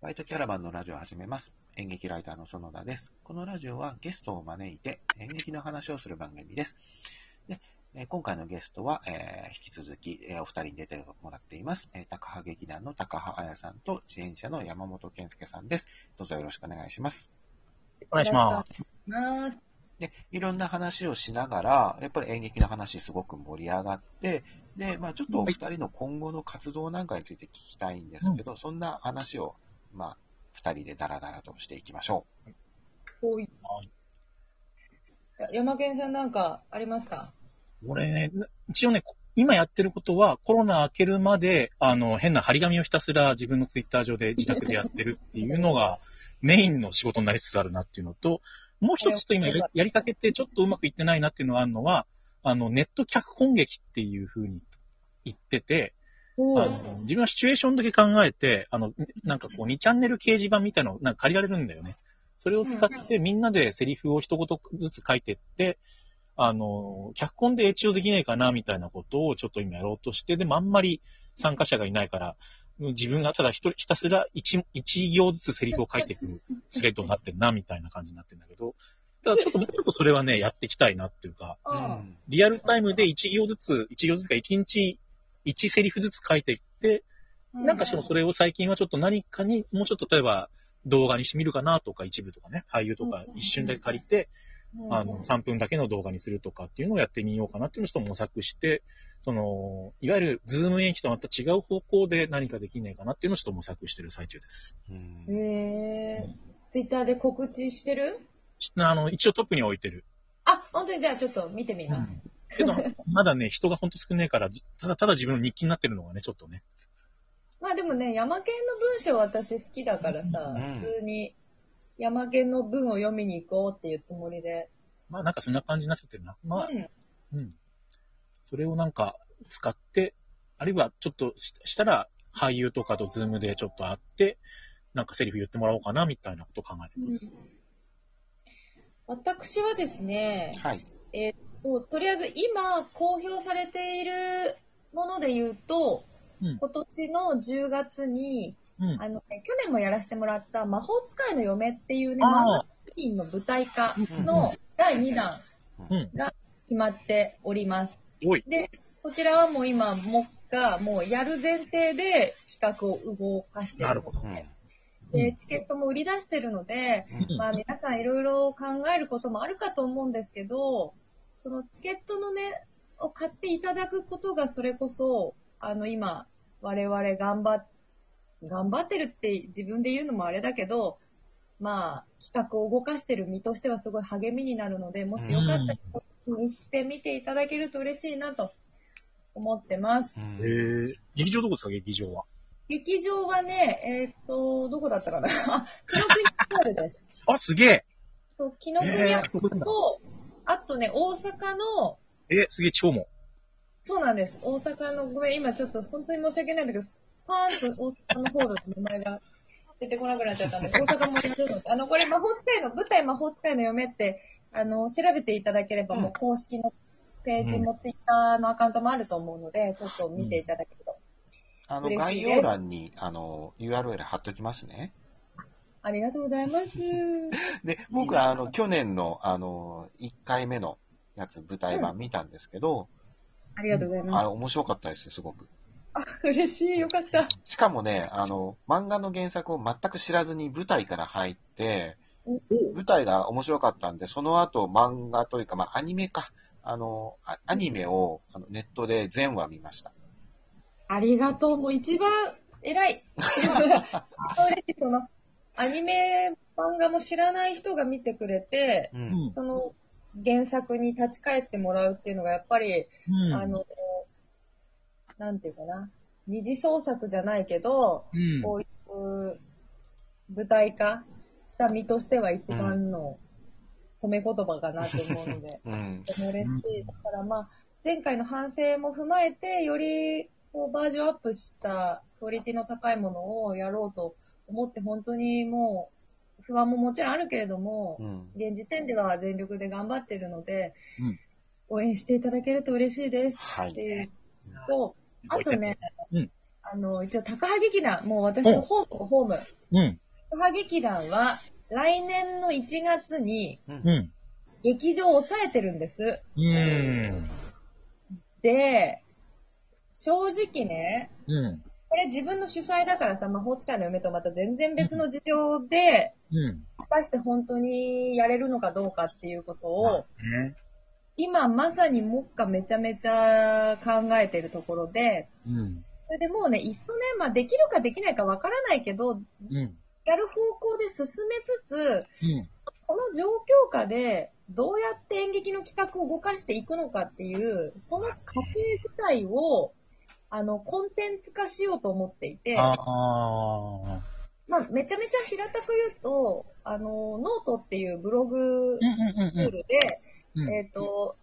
バイトキャラバンのラジオを始めます。演劇ライターの園田です。このラジオはゲストを招いて演劇の話をする番組です。でえー今回のゲストは、えー引き続き、えーお二人に出てもらっています。えー高羽劇団の高羽彩さんと支援者の山本健介さんです。どうぞよろしくお願いします。お願いします。で、いろんな話をしながら、やっぱり演劇の話すごく盛り上がって、で、まあちょっとお二人の今後の活動なんかについて聞きたいんですけど、そんな話を、まあ、二人でダラダラとしていきましょこうい。や山健さんなんかありますか？俺ね、一応ね、今やってることは、コロナ明けるまで、あの、変な張り紙をひたすら自分のツイッター上で自宅でやってるっていうのが、メインの仕事になりつつあるなっていうのと、もう一つちょっと今やりやりかけてちょっとうまくいってないなっていうのがあるのは、あの、ネット脚本劇っていう風に言ってて、あの自分はシチュエーションだけ考えて、あの、なんかこう2チャンネル掲示板みたいなのなんか借りられるんだよね。それを使ってみんなでセリフを一言ずつ書いてって、あの、脚本で一応できないかなみたいなことをちょっと今やろうとして、でもあんまり参加者がいないから、自分がただ一人ひたすら一一行ずつセリフを書いていくスレッドになってるなみたいな感じになってるんだけど、ただちょっともうちょっとそれはね、やっていきたいなっていうか、リアルタイムで一行ずつ、一行ずつか一日一セリフずつ書いていって、なんかしもそれを最近はちょっと何かに、もうちょっと例えば動画にしてみるかなとか、一部とかね、俳優とか一瞬だけ借りて、うんあの、3分だけの動画にするとかっていうのをやってみようかなっていうのをちょっと模索して、その、いわゆるズーム演技とまた違う方向で何かできないかなっていうのをちょっと模索してる最中です。うんへえ。ツイッターで告知してる？あの、一応トップに置いてる。あ、本当にじゃあちょっと見てみます。けど、まだね、人がほんと少ないから、じただただ自分の日記になってるのがね、ちょっとね。まあでもね、山県の文章私好きだからさ、うん普通に山県の文を読みに行こうっていうつもりで。まあなんかそんな感じになっちゃってるな。まあ、うん。うん。それをなんか使って、あるいはちょっとししたら俳優とかとズームでちょっと会って、なんかセリフ言ってもらおうかなみたいなことを考えてます。私はですね、はい。ととりあえず今公表されているもので言うと、うん今年の10月に、うん。あのね、去年もやらせてもらった魔法使いの嫁っていうね、漫あ画作品の舞台化うんの第2弾うん。が決まっております。おい。で、こちらはもう今、もがもうやる前提で企画を動かしてるなるほど。うん。で、チケットも売り出してるので、うんまあ皆さんいろいろ考えることもあるかと思うんですけど、そのチケットのね、を買っていただくことがそれこそ、あの今、我々頑張っ、頑張ってるって自分で言うのもあれだけど、まあ企画を動かしてる身としてはすごい励みになるので、もしよかったら気にしてみていただけると嬉しいなと思ってます。うんえー、劇場どこですか、劇場は。劇場はね、えーっと、どこだったかな？あ、紀ノ国ホールです。あ、すげえそう、紀ノ国え屋ー、そこなんだ。と、あとね、大阪の、え、すげえ、超も。そうなんです。大阪の、ごめん、今ちょっと本当に申し訳ないんだけど、パーンと大阪のホールの名前が出てこなくなっちゃったんで、大阪もやるので、あの、これ魔法使いの、舞台魔法使いの嫁って、あの、調べていただければ、うんもう公式のページもツイッターのアカウントもあると思うので、ちょっと見ていただけると。あの、嬉しいです概要欄に、あの、URL 貼っときますね。ありがとうございます。で、僕は、あの、去年の、あの、1回目のやつ、舞台版見たんですけど、ありがとうございます。あれ、面白かったです、すごく。あ、嬉しい、よかった。しかもね、あの、漫画の原作を全く知らずに舞台から入って、舞台が面白かったんで、その後漫画というか、まあ、アニメか。あの、あアニメをあのネットで全話見ました。ありがとう。もう一番偉い。嬉しいその、アニメ漫画も知らない人が見てくれて、う。うんん。その原作に立ち返ってもらうっていうのがやっぱり、うん。あの、なんていうかな。二次創作じゃないけど、うん、こういう舞台化した身としては一番の褒め言葉かなと思うので。うん。嬉しい。だからまあ、前回の反省も踏まえて、よりこうバージョンアップしたクオリティの高いものをやろうと思って、本当にもう、不安ももちろんあるけれども、うん。現時点では全力で頑張ってるので、うん応援していただけると嬉しいですはい。っていうと、あとね、うんあの、一応、高羽劇団、もう私のホーム、ホーム。うん。高羽劇団は、来年の1月に。劇場を抑えてるんです。うーん。で、正直ね、うん。これ自分の主催だからさ、魔法使いの嫁とまた全然別の事情で、うん。果たして本当にやれるのかどうかっていうことを、ね。今まさに目下めちゃめちゃ考えてるところで、うん。それでもうね、いっそね、まあできるかできないかわからないけど、うん。やる方向で進めつつ、うん。この状況下でどうやって演劇の企画を動かしていくのかっていう、その過程自体を、あの、コンテンツ化しようと思っていて、ああ。まあ、めちゃめちゃ平たく言うと、あの、ノートっていうブログうんうんうんツールで、うん。えっ、と、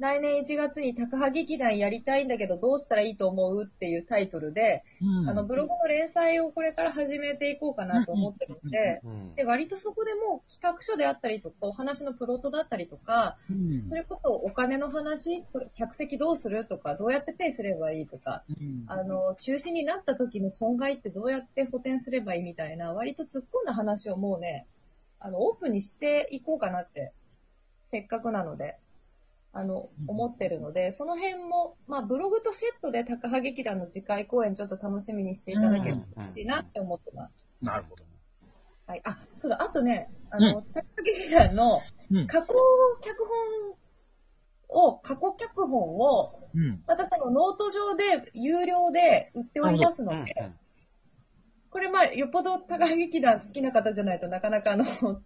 来年1月に高羽劇団やりたいんだけどどうしたらいいと思うっていうタイトルで、うん。あの、ブログの連載をこれから始めていこうかなと思ってるので、うん。で、割とそこでもう企画書であったりとか、お話のプロットだったりとか、うん。それこそお金の話、これ客席どうするとか、どうやってペイすればいいとか、うん。あの、中止になった時の損害ってどうやって補填すればいいみたいな、割と突っ込んだ話をもうね、あの、オープンにしていこうかなって、せっかくなので、あの、思ってるので、その辺も、まあ、ブログとセットでタカハ劇団の次回公演ちょっと楽しみにしていただければ嬉しいなって思ってます。なるほど。はい。あ、そうだ、あとね、あの、タカハ劇団のうん。加工脚本を、過去脚本を、うん。またそのノート上で有料で売っておりますのうんで、これまあ、よっぽど高羽劇団好きな方じゃないとなかなかあの、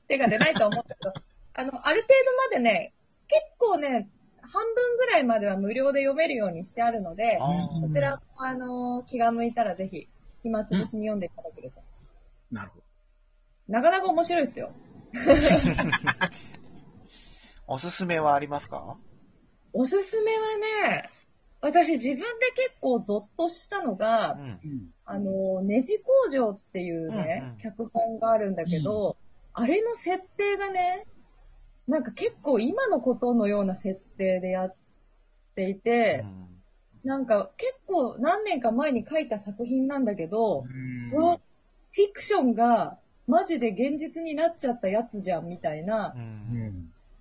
手が出ないと思うけど、あの、ある程度までね、結構ね、半分ぐらいまでは無料で読めるようにしてあるので、こちら、あの、気が向いたらぜひ、暇つぶしに読んでいただけると。なるほど。なかなか面白いですよ。おすすめはありますか？おすすめはね、私自分で結構ゾッとしたのが、うんうん。あの、ネジ工場っていうね、うんうん脚本があるんだけど、あれの設定がね、なんか結構今のことのような設定でやっていて、なんか結構何年か前に書いた作品なんだけど、うわ、フィクションがマジで現実になっちゃったやつじゃんみたいな。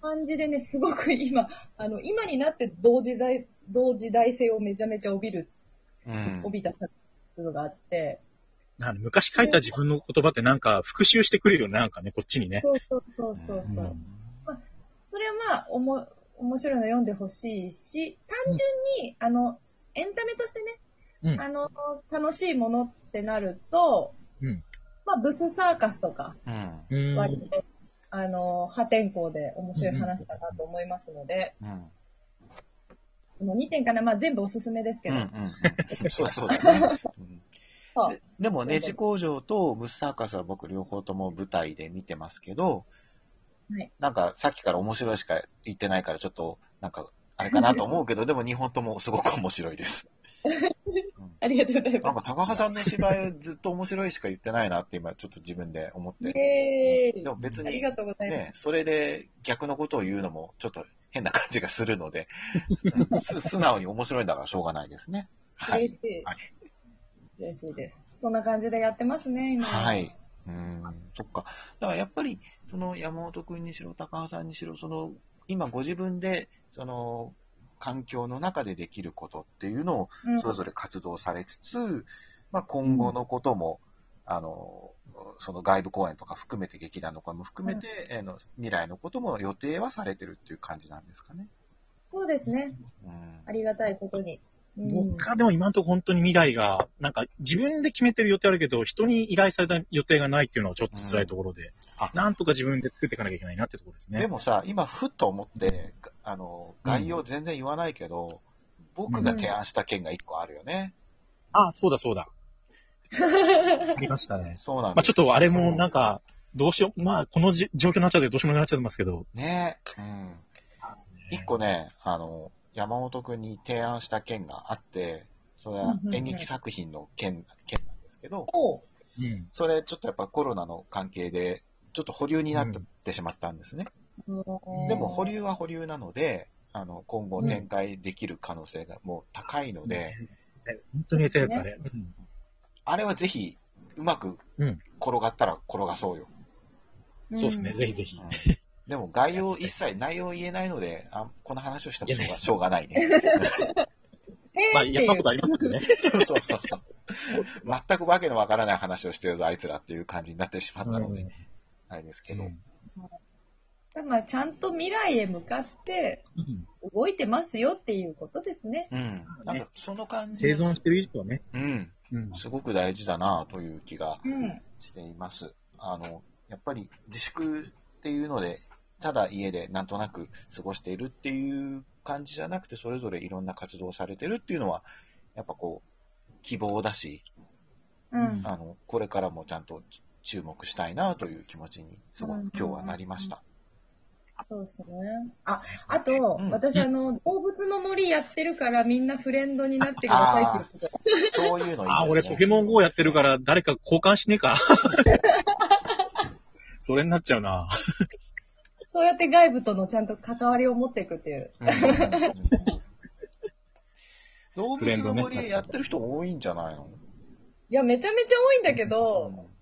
感じでね、すごく今、あの、今になって同時代、同時代性をめちゃめちゃ帯びる、うん帯びた作品があって、なんか昔書いた自分の言葉ってなんか復習してくるよね、なんかね、こっちにね。そうそうそうそうそう。うんそれはまあ、おも、面白いの読んでほしいし、単純に、あの、エンタメとしてね、うん。あの、楽しいものってなると、うん。まあ、ブスサーカスとか、うん。うん。割と、あの、破天荒で面白い話だなと思いますので、うん。この2点かな、まあ全部おすすめですけど、うんうん。そうだそう。ででも、ネジ工場とブスサーカスは僕両方とも舞台で見てますけど、はいなんかさっきから面白いしか言ってないからちょっと、なんか、あれかなと思うけど、でも2本ともすごく面白いです。ありがとうございまなんか高橋さんの芝居ずっと面白いしか言ってないなって今ちょっと自分で思って。でも別にありがとうございます。ね、それで逆のことを言うのもちょっと変な感じがするので、す素直に面白いんだからしょうがないですね。はい。嬉しい。はい嬉しいです。そんな感じでやってますね、今。はい。うん、そっか。だからやっぱり、その山本君にしろ、高橋さんにしろ、その、今ご自分で、その、環境の中でできることっていうのを、うんそれぞれ活動されつつ、まあ今後のことも、あの、その外部公演とか含めて劇団の公演も含めて、あの未来のことも予定はされてるっていう感じなんですかね。そうですね。うんありがたいことに。うん僕はでも今のところ本当に未来が、なんか自分で決めてる予定あるけど、人に依頼された予定がないっていうのはちょっと辛いところで、あなんとか自分で作っていかなきゃいけないなってところですね。でもさ、今、ふっと思って、あの、概要全然言わないけど、僕が提案した件が一個あるよね。あ、そうだそうだ。ありましたね。そうなんですまあちょっとあれもなんか、どうしよう、まあこのじ状況になっちゃってどうしようもなくなっちゃってますけど。ねうん。一個ね、あの、山本くんに提案した件があって、それはうんうんうん演劇作品の件、件なんですけど、おううん。それちょっとやっぱコロナの関係で、ちょっと保留になってしまったんですね。でも保留は保留なので、あの、今後展開できる可能性がもう高いので、本当に餌やったね。うんあれはぜひ、うまくうん転がったら転がそうよ。そうですね、うんぜひぜひう。んでも概要一切内容言えないので、あこの話をしてもしょうが言えないしょうがないね。まあ、やったことありますね。そうそうそうそう。全くわけのわからない話をしてるぞ、あいつらっていう感じになってしまったので、あれですけど。まあ、ちゃんと未来へ向かってうん動いてますよっていうことですね。うん。なんかその感じ生存してる以上はね。うん。うん。すごく大事だなという気がうん。しています。あの、やっぱり自粛っていうので、ただ家でなんとなく過ごしているっていう感じじゃなくて、それぞれいろんな活動をされてるっていうのは、やっぱこう、希望だし、うん。あの、これからもちゃんと注目したいなという気持ちに、すごく今日はなりました。そうですね。あ、あと、うん私、あの、動物の森やってるからみんなフレンドになってくださいって言ってたそういうのいいですね。あ、俺ポケモン GO やってるから誰か交換しねえか。それになっちゃうな。そうやって外部とのちゃんと関わりを持っていくっていう。動物の森やってる人多いんじゃないの？いや、めちゃめちゃ多いんだけど、うん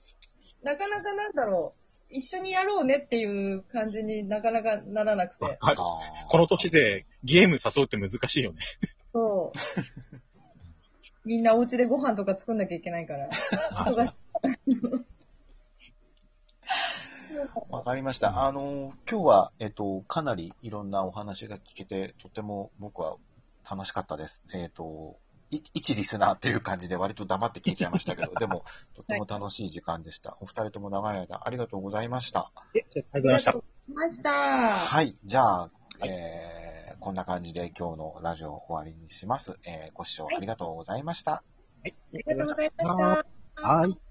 なかなかなんだろう、一緒にやろうねっていう感じになかなかならなくて。はいこの年でゲーム誘うって難しいよね。そう。みんなお家でご飯とか作んなきゃいけないから。忙しいわかりました。あの、今日は、えっと、かなりいろんなお話が聞けて、とても僕は楽しかったです。えっと、い一リスナーっていう感じで割と黙って聞いちゃいましたけど、でも、とても楽しい時間でした。お二人とも長い間ありがとうございました。えありがとうございました。ました。はい。じゃあ、えー、こんな感じで今日のラジオを終わりにします。えー、ご視聴ありがとうございました。はい。ありがとうございました。はい。